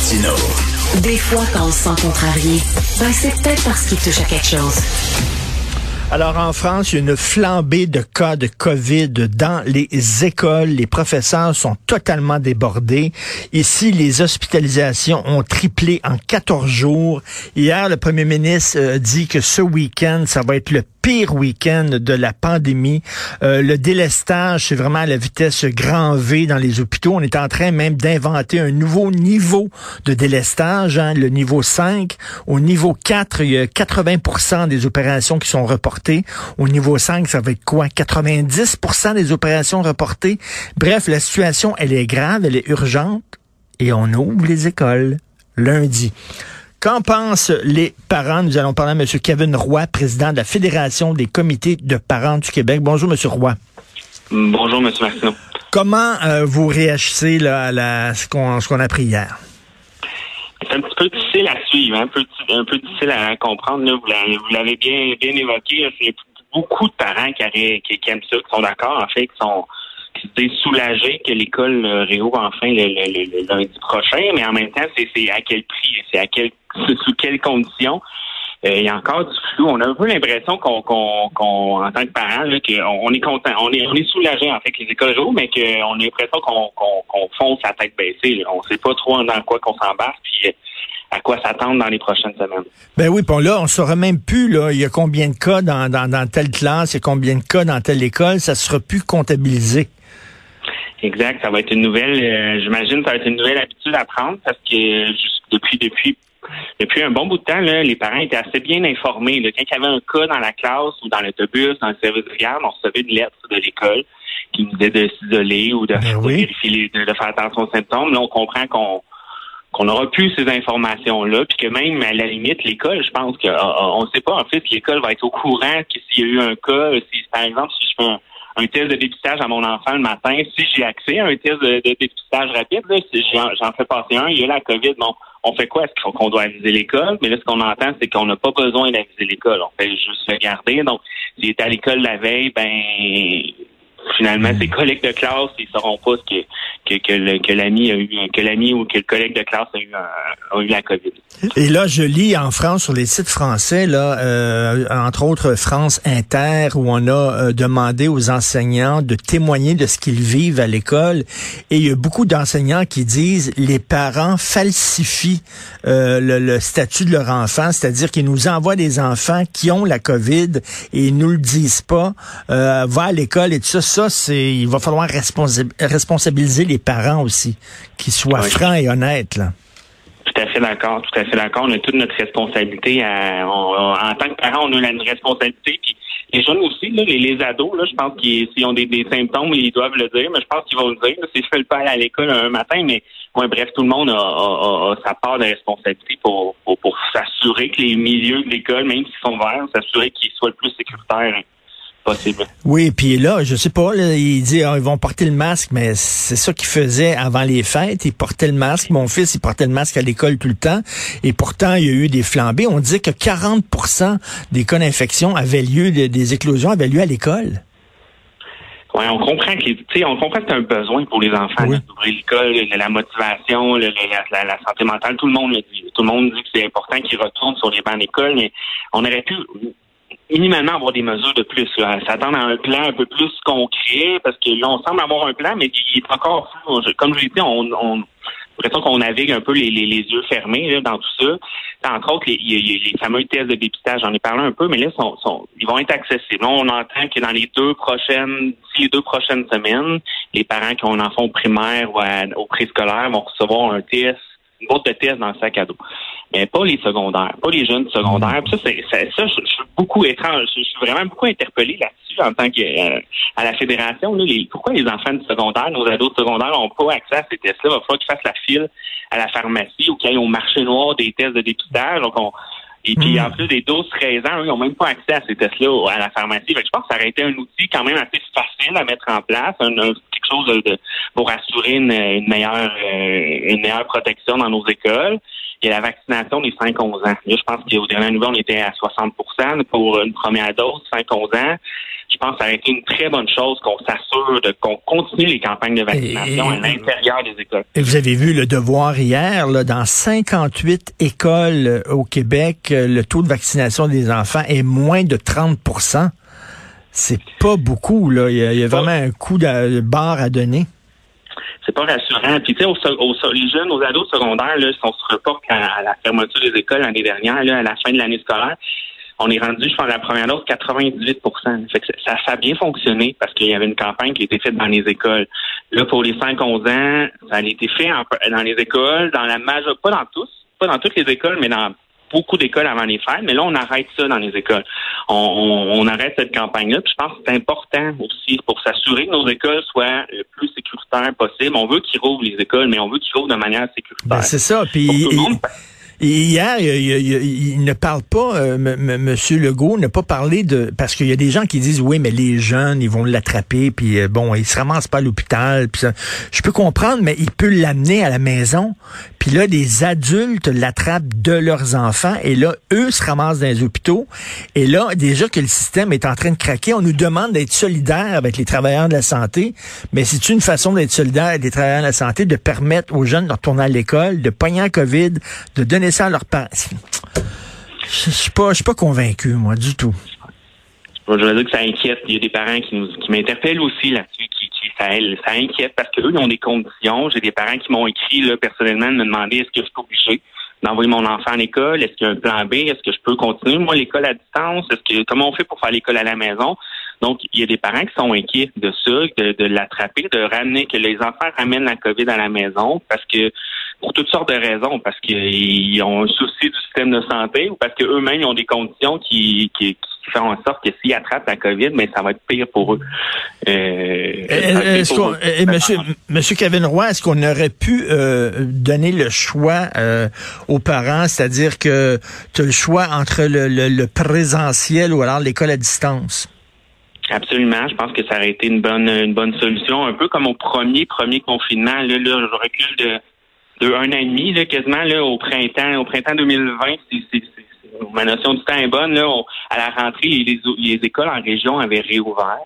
Martino. Des fois, quand on se sent contrarié, ben c'est peut-être parce qu'il touche à quelque chose. Alors en France, il y a une flambée de cas de COVID dans les écoles. Les professeurs sont totalement débordés. Ici, les hospitalisations ont triplé en 14 jours. Hier, le premier ministre euh, dit que ce week-end, ça va être le pire week-end de la pandémie. Euh, le délestage, c'est vraiment à la vitesse grand V dans les hôpitaux. On est en train même d'inventer un nouveau niveau de délestage, hein, le niveau 5. Au niveau 4, il y a 80 des opérations qui sont reportées. Au niveau 5, ça va être quoi? 90 des opérations reportées. Bref, la situation, elle est grave, elle est urgente et on ouvre les écoles lundi. Qu'en pensent les parents? Nous allons parler à M. Kevin Roy, président de la Fédération des comités de parents du Québec. Bonjour, M. Roy. Bonjour, M. Martineau. Comment euh, vous réagissez là, à la, ce qu'on a appris hier? C'est un petit peu difficile à suivre, hein, un, peu, un peu difficile à comprendre. Vous l'avez bien, bien évoqué. Il y a beaucoup de parents qui, qui, qui aiment ça, qui sont d'accord, en fait, qui sont c'était soulagé que l'école euh, réouvre enfin le, lundi prochain, mais en même temps, c'est à quel prix, c'est à quel sous quelles conditions? Euh, il y a encore du flou. On a un peu l'impression qu'on, qu'on, en tant que parents, qu'on on est content, on est, on est soulagé en fait que les écoles réouvrent, mais qu'on a l'impression qu'on, qu'on, fonce la tête baissée. On ne sait pas trop dans quoi qu'on s'embarque, puis euh, à quoi s'attendre dans les prochaines semaines. Ben oui, bon là, on ne saura même plus là, il y a combien de cas dans, dans, dans telle classe, il y a combien de cas dans telle école, ça sera plus comptabilisé. Exact. Ça va être une nouvelle, euh, j'imagine, ça va être une nouvelle habitude à prendre parce que depuis depuis depuis un bon bout de temps, là, les parents étaient assez bien informés. Là. Quand il y avait un cas dans la classe ou dans l'autobus, dans le service de garde, on recevait une lettre de l'école qui nous disait de s'isoler ou de, ben vérifier, de, faire attention aux symptômes. Là, on comprend qu'on qu'on aura plus ces informations-là, puis que même à la limite, l'école, je pense qu'on ah, ah, ne sait pas en fait l'école va être au courant s'il y a eu un cas, si par exemple si je fais un, un test de dépistage à mon enfant le matin, si j'ai accès à un test de, dépistage rapide, si j'en fais passer un, il y a la COVID, bon, on fait quoi? Est-ce qu'on doit aviser l'école? Mais là, ce qu'on entend, c'est qu'on n'a pas besoin d'aviser l'école. On fait juste regarder. Donc, s'il est à l'école la veille, ben finalement, ses collègues de classe, ils sauront pas ce que, que, que, l'ami a eu, que l'ami ou que le collègue de classe a eu, a eu la COVID. Et là, je lis en France sur les sites français, là, euh, entre autres France Inter, où on a euh, demandé aux enseignants de témoigner de ce qu'ils vivent à l'école. Et il y a beaucoup d'enseignants qui disent les parents falsifient euh, le, statut de leur enfant, c'est-à-dire qu'ils nous envoient des enfants qui ont la COVID et ils nous le disent pas. va à l'école et tout ça ça, c'est il va falloir responsabiliser les parents aussi, qu'ils soient francs et honnêtes. Là. Tout à fait d'accord, tout à fait d'accord. On a toute notre responsabilité. en tant que parents, on a une responsabilité. Puis les jeunes aussi, là, les, ados, là, je pense qu'ils ont des, symptômes, ils doivent le dire, mais je pense qu'ils vont le dire. Si je fais le pas à l'école un matin, mais bref, tout le monde a, sa part de responsabilité pour, pour s'assurer que les milieux de l'école, même s'ils sont verts, s'assurer qu'ils soient le plus sécuritaires possible. Oui, puis là, je sais pas, il dit ah, ils vont porter le masque, mais c'est ça qu'ils faisaient avant les fêtes. Ils portaient le masque. Mon fils, il portait le masque à l'école tout le temps. Et pourtant, il y a eu des flambées. On dit que 40% des cas d'infection avaient lieu, des éclosions avaient lieu à l'école. Oui, on comprend que on comprend que c'est un besoin pour les enfants d'ouvrir l'école, la motivation, la, santé mentale. Tout le monde le dit. Tout le monde dit que c'est important qu'ils retournent sur les bancs d'école, mais on aurait pu minimalement avoir des mesures de plus. S'attendre à un plan un peu plus concret, parce que là, on semble avoir un plan, mais il est encore flou. Comme je l'ai dit, on, on l'impression qu'on navigue un peu les, les, yeux fermés dans tout ça. Entre autres, les, les, fameux tests de dépistage, j'en ai parlé un peu, mais là, sont, ils vont être accessibles. on entend que dans les deux prochaines, d'ici les deux prochaines semaines, les parents qui ont un enfant au primaire ou au préscolaire vont recevoir un test une boîte de tests dans le sac à dos. Mais pas les secondaires, pas les jeunes secondaires. ça, c'est, ça, je, suis beaucoup étrange. Je, suis vraiment beaucoup interpellé là-dessus en tant que euh, à la fédération. Là, pourquoi les enfants de secondaire, nos ados de secondaire, n'ont pas accès à ces tests-là? Il va falloir qu'ils fassent la file à la pharmacie ou qu'ils aillent au marché noir des tests de dépistage. Donc, on, et puis, hmm. en plus, des 12-13 ans, eux, ils n'ont même pas accès à ces tests-là à la pharmacie. je pense que ça aurait été un outil quand même assez facile à mettre en place, un, quelque chose de, pour assurer une, meilleure euh, une meilleure protection dans nos écoles. Il y a la vaccination des 5-11 ans. Là, je pense qu'au dernier niveau, on était à 60% pour une première dose, 5-11 ans. Je pense que ça a été une très bonne chose qu'on s'assure de qu'on continue les campagnes de vaccination à l'intérieur des écoles. Et vous avez vu le devoir hier, là, dans 58 écoles euh, au Québec, euh, le taux de vaccination des enfants est moins de 30% C'est pas beaucoup, là. Il y a, vraiment un coup de barre à donner c'est pas rassurant. Puis tu sais, les jeunes, aux ados secondaires, là, si on se reporte à, la fermeture des écoles l'année dernière, là, à la fin de l'année scolaire, on est rendu, je pense, la première dose, 98 fait que ça, ça a bien fonctionné parce qu'il y avait une campagne qui a été faite dans les écoles. Là, pour les 5-11 ans, ça a été fait dans les écoles, dans la majeure, pas dans tous, pas dans toutes les écoles, mais dans beaucoup d'écoles avant les fêtes, mais là, on arrête ça dans les écoles. On, arrête cette campagne-là. Puis je pense que c'est important aussi pour s'assurer que nos écoles soient le plus sécuritaires possible. On veut qu'ils rouvrent les écoles, mais on veut qu'ils rouvrent de manière sécuritaire. Ben, c'est ça. Puis Hier, il, ne parle pas, euh, Monsieur Legault n'a pas parlé de parce qu'il y a des gens qui disent oui, mais les jeunes, ils vont l'attraper, puis euh, bon, ils se ramassent pas à l'hôpital. Puis je peux comprendre, mais il peut l'amener à la maison. Puis là, des adultes l'attrapent de leurs enfants, et là, eux se ramassent dans les hôpitaux. Et là, déjà que le système est en train de craquer, on nous demande d'être solidaire avec les travailleurs de la santé. Mais c'est une façon d'être solidaire avec les travailleurs de la santé, de permettre aux jeunes de retourner à l'école, de pogner un COVID, de donner ça à leurs. Je suis pas, pas convaincu, moi, du tout. Je veux dire que ça inquiète. Il y a des parents qui, nous, qui m'interpellent aussi là-dessus, qui, ça, inquiète parce qu'eux, ils ont des conditions. J'ai des parents qui m'ont écrit là, personnellement me demander est-ce que je suis obligé d'envoyer mon enfant à l'école? Est-ce qu'il y a un plan B? Est-ce que je peux continuer, moi, l'école à distance? Est-ce que comment on fait pour faire l'école à la maison? Donc, il y a des parents qui sont inquiets de ça, de, de l'attraper, de ramener, que les enfants ramènent la COVID à la maison parce que pour toutes sortes de raisons, parce qu'ils ont un souci du système de santé ou parce qu'eux-mêmes ont des conditions qui, qui, qui font en sorte que s'ils attrapent la COVID, mais ça va être pire pour eux. Euh, est monsieur, monsieur Kevin Roy, est-ce qu'on aurait pu euh, donner le choix euh, aux parents, c'est-à-dire que tu as le choix entre le, le présentiel ou alors l'école à distance? Absolument. Je pense que ça aurait été une bonne une bonne solution. Un peu comme au premier premier confinement. Là, là je recule de, de un an et demi, là, quasiment là, au printemps. Au printemps 2020, c'est, ma notion du temps est bonne. Là, à la rentrée, les, les écoles en région avaient réouvert.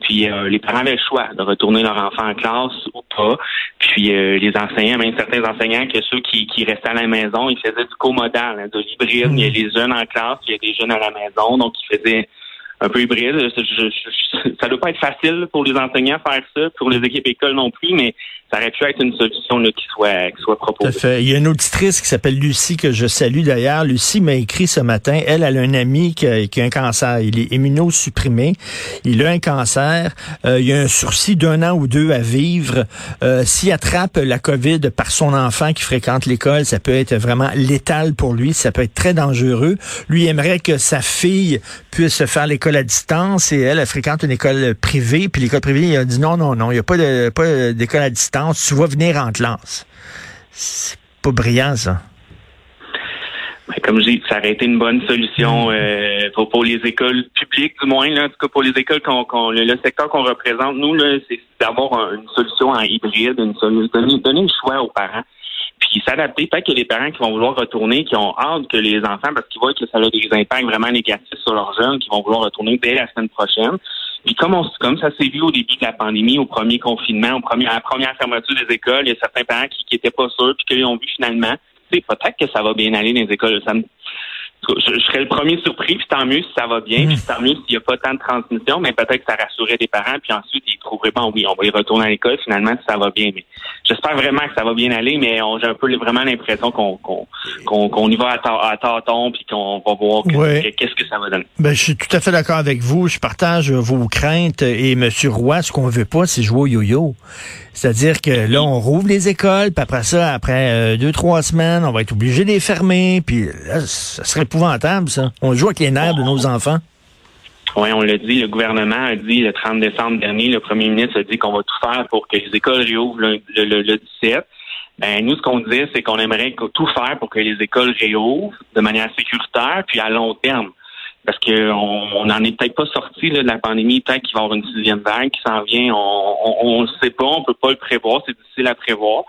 Puis euh, les parents avaient le choix de retourner leur enfant en classe ou pas. Puis euh, les enseignants, même certains enseignants, que ceux qui, qui restaient à la maison, ils faisaient du co-modal, hein, de l'hybride. Il y a les jeunes en classe, il y a des jeunes à la maison, donc ils faisaient un peu hybride. ça doit pas être facile pour les enseignants faire ça, pour les équipes écoles non plus, mais ça aurait pu être une solution là, qui soit qui soit proposée. Il y a une auditrice qui s'appelle Lucie que je salue d'ailleurs. Lucie m'a écrit ce matin. Elle, elle a un ami qui a, qui a un cancer. Il est immunosupprimé. Il a un cancer. Euh, il a un sursis d'un an ou deux à vivre. Euh, S'il attrape la COVID par son enfant qui fréquente l'école, ça peut être vraiment létal pour lui. Ça peut être très dangereux. Lui aimerait que sa fille puisse faire l'école à distance et elle, elle fréquente une école privée. Puis l'école privée, il a dit non, non, non, il n'y a pas de pas d'école à distance tu vas venir en classe. C'est pas brillant, ça. Ben, comme je dis, ça aurait été une bonne solution mm. euh, pour, les écoles publiques, du moins, là, en tout cas pour les écoles qu'on, le, secteur qu'on représente, nous, c'est d'avoir une solution en hybride, une solution, donner, le choix aux parents puis s'adapter. Peut-être que les parents qui vont vouloir retourner, qui ont hâte que les enfants, parce qu'ils voient que ça a des impacts vraiment négatifs sur leurs jeunes, qui vont vouloir retourner dès la semaine prochaine. Puis comme, on, comme ça s'est vu au début de la pandémie, au premier confinement, au premier, à la première fermeture des écoles, il y a certains parents qui n'étaient pas sûrs, puis qu'ils ont vu finalement, peut-être que ça va bien aller dans les écoles. Je, serais le premier surpris, puis tant mieux si ça va bien, puis tant mieux s'il n'y a pas tant de transmission, mais peut-être que ça rassurerait des parents, puis ensuite ils trouveraient bon oui, on va y retourner à l'école finalement si ça va bien. Mais j'espère vraiment que ça va bien aller, mais j'ai un peu vraiment l'impression qu'on qu'on y va à, tâtons, puis qu'on va voir qu'est-ce que ça va donner. Ben, je suis tout à fait d'accord avec vous. Je partage vos craintes et M. Roy, ce qu'on veut pas, c'est jouer au yo-yo. C'est-à-dire que là, on rouvre les écoles, puis après ça, après euh, deux, trois semaines, on va être obligé de les fermer, puis là, ça serait épouvantable, ça. On joue avec les nerfs de nos enfants. Oui, on l'a dit, le gouvernement a dit le 30 décembre dernier, le premier ministre a dit qu'on va tout faire pour que les écoles réouvrent le, le, 17. Ben, nous, ce qu'on disait, c'est qu'on aimerait tout faire pour que les écoles réouvrent de manière sécuritaire, puis à long terme. Parce qu'on n'en est peut-être pas sorti de la pandémie, peut-être qu'il va y avoir une sixième vague qui s'en vient. On ne sait pas, on peut pas le prévoir, c'est difficile à prévoir.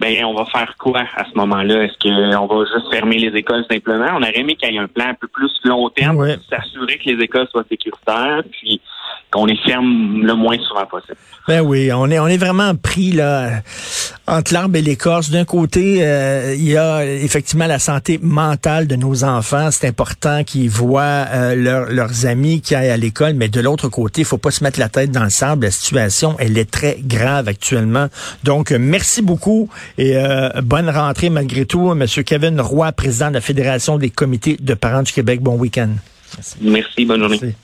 Ben on va faire quoi à ce moment-là? Est-ce qu'on va juste fermer les écoles simplement? On aurait aimé qu'il y ait un plan un peu plus long terme pour s'assurer que les écoles soient sécuritaires, puis qu'on les ferme le moins souvent possible. Ben oui, on est on est vraiment pris là entre l'arbre et l'écorce. D'un côté, euh, il y a effectivement la santé mentale de nos enfants. C'est important qu'ils voient euh, leurs amis qui aillent à l'école, mais de l'autre côté, il faut pas se mettre la tête dans le sable. La situation, elle est très grave actuellement. Donc, merci beaucoup et euh, bonne rentrée malgré tout, Monsieur Kevin Roy, président de la Fédération des comités de parents du Québec. Bon week-end. Merci, Merci bonne journée.